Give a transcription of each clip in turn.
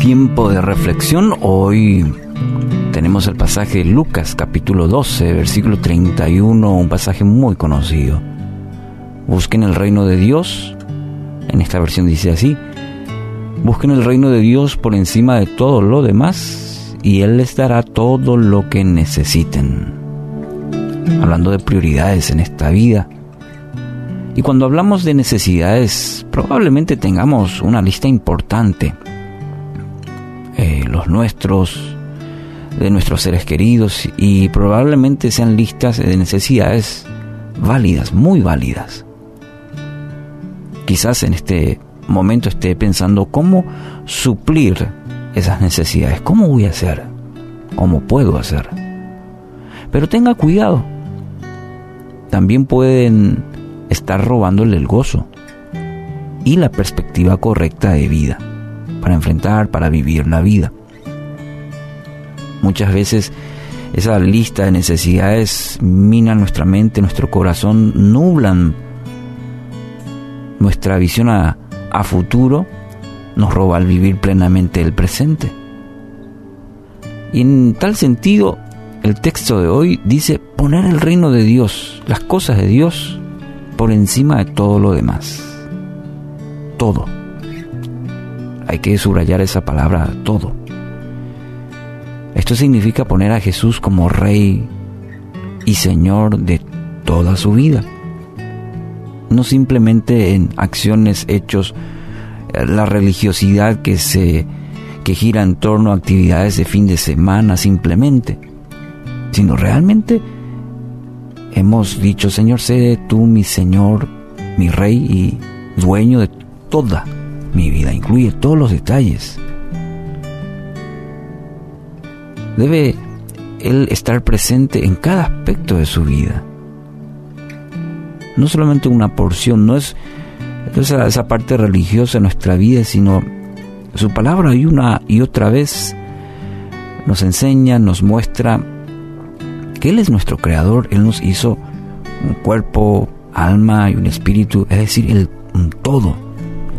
tiempo de reflexión. Hoy tenemos el pasaje de Lucas capítulo 12, versículo 31, un pasaje muy conocido. Busquen el reino de Dios. En esta versión dice así. Busquen el reino de Dios por encima de todo lo demás y Él les dará todo lo que necesiten. Hablando de prioridades en esta vida. Y cuando hablamos de necesidades, probablemente tengamos una lista importante eh, los nuestros, de nuestros seres queridos y probablemente sean listas de necesidades válidas, muy válidas. Quizás en este momento esté pensando cómo suplir esas necesidades, cómo voy a hacer, cómo puedo hacer. Pero tenga cuidado, también pueden estar robándole el gozo y la perspectiva correcta de vida para enfrentar, para vivir la vida. Muchas veces esa lista de necesidades mina nuestra mente, nuestro corazón, nublan nuestra visión a, a futuro, nos roba el vivir plenamente el presente. Y en tal sentido, el texto de hoy dice poner el reino de Dios, las cosas de Dios, por encima de todo lo demás. Todo hay que subrayar esa palabra todo. Esto significa poner a Jesús como Rey y Señor de toda su vida. No simplemente en acciones, hechos, eh, la religiosidad que se que gira en torno a actividades de fin de semana simplemente, sino realmente hemos dicho, Señor, sé tú mi Señor, mi Rey y dueño de toda mi vida incluye todos los detalles. Debe Él estar presente en cada aspecto de su vida. No solamente una porción, no es esa, parte religiosa de nuestra vida, sino su palabra y una y otra vez nos enseña, nos muestra que Él es nuestro creador, Él nos hizo un cuerpo, alma y un espíritu, es decir, el, un todo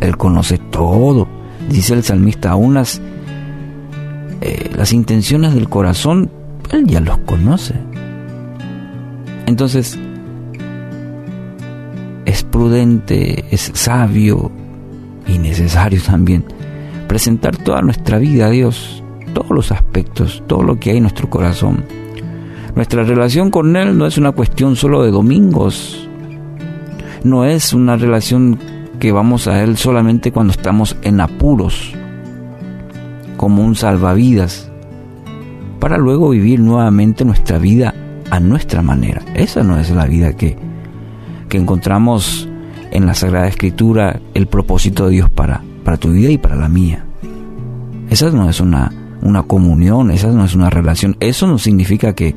él conoce todo. Dice el salmista, aún las, eh, las intenciones del corazón, Él ya los conoce. Entonces, es prudente, es sabio y necesario también presentar toda nuestra vida a Dios, todos los aspectos, todo lo que hay en nuestro corazón. Nuestra relación con Él no es una cuestión solo de domingos, no es una relación que vamos a Él solamente cuando estamos en apuros, como un salvavidas, para luego vivir nuevamente nuestra vida a nuestra manera. Esa no es la vida que, que encontramos en la Sagrada Escritura, el propósito de Dios para, para tu vida y para la mía. Esa no es una, una comunión, esa no es una relación. Eso no significa que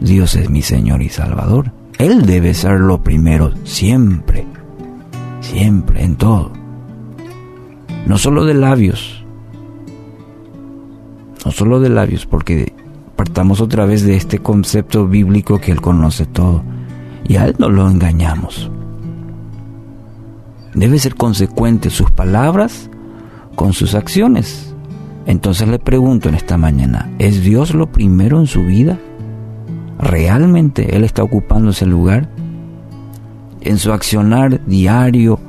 Dios es mi Señor y Salvador. Él debe ser lo primero siempre siempre, en todo. No solo de labios, no solo de labios, porque partamos otra vez de este concepto bíblico que Él conoce todo y a Él no lo engañamos. Debe ser consecuente sus palabras con sus acciones. Entonces le pregunto en esta mañana, ¿es Dios lo primero en su vida? ¿Realmente Él está ocupando ese lugar? en su accionar diario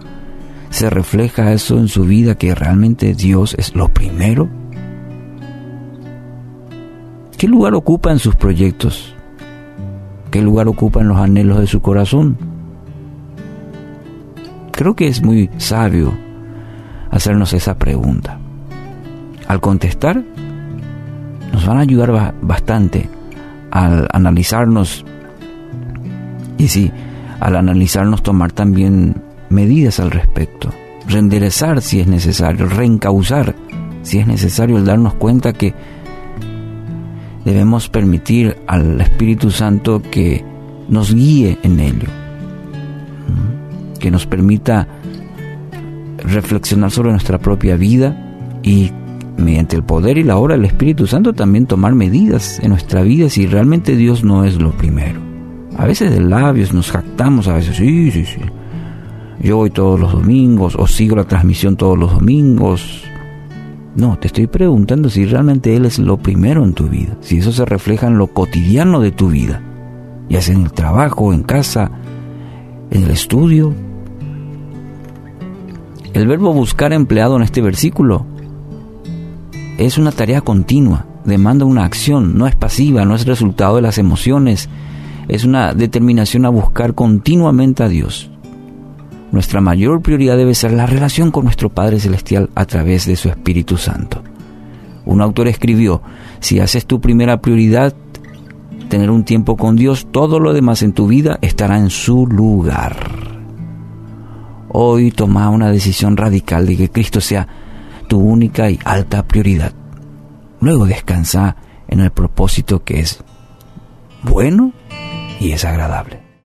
se refleja eso en su vida que realmente Dios es lo primero? ¿Qué lugar ocupa en sus proyectos? ¿Qué lugar ocupa en los anhelos de su corazón? Creo que es muy sabio hacernos esa pregunta. Al contestar, nos van a ayudar bastante al analizarnos y si al analizarnos tomar también medidas al respecto, reenderezar si es necesario, reencauzar si es necesario, el darnos cuenta que debemos permitir al Espíritu Santo que nos guíe en ello, que nos permita reflexionar sobre nuestra propia vida y mediante el poder y la obra del Espíritu Santo también tomar medidas en nuestra vida si realmente Dios no es lo primero. A veces de labios nos jactamos, a veces sí, sí, sí. Yo voy todos los domingos o sigo la transmisión todos los domingos. No, te estoy preguntando si realmente Él es lo primero en tu vida, si eso se refleja en lo cotidiano de tu vida, ya sea en el trabajo, en casa, en el estudio. El verbo buscar empleado en este versículo es una tarea continua, demanda una acción, no es pasiva, no es resultado de las emociones, es una determinación a buscar continuamente a Dios. Nuestra mayor prioridad debe ser la relación con nuestro Padre Celestial a través de su Espíritu Santo. Un autor escribió, si haces tu primera prioridad tener un tiempo con Dios, todo lo demás en tu vida estará en su lugar. Hoy toma una decisión radical de que Cristo sea tu única y alta prioridad. Luego descansa en el propósito que es bueno y es agradable.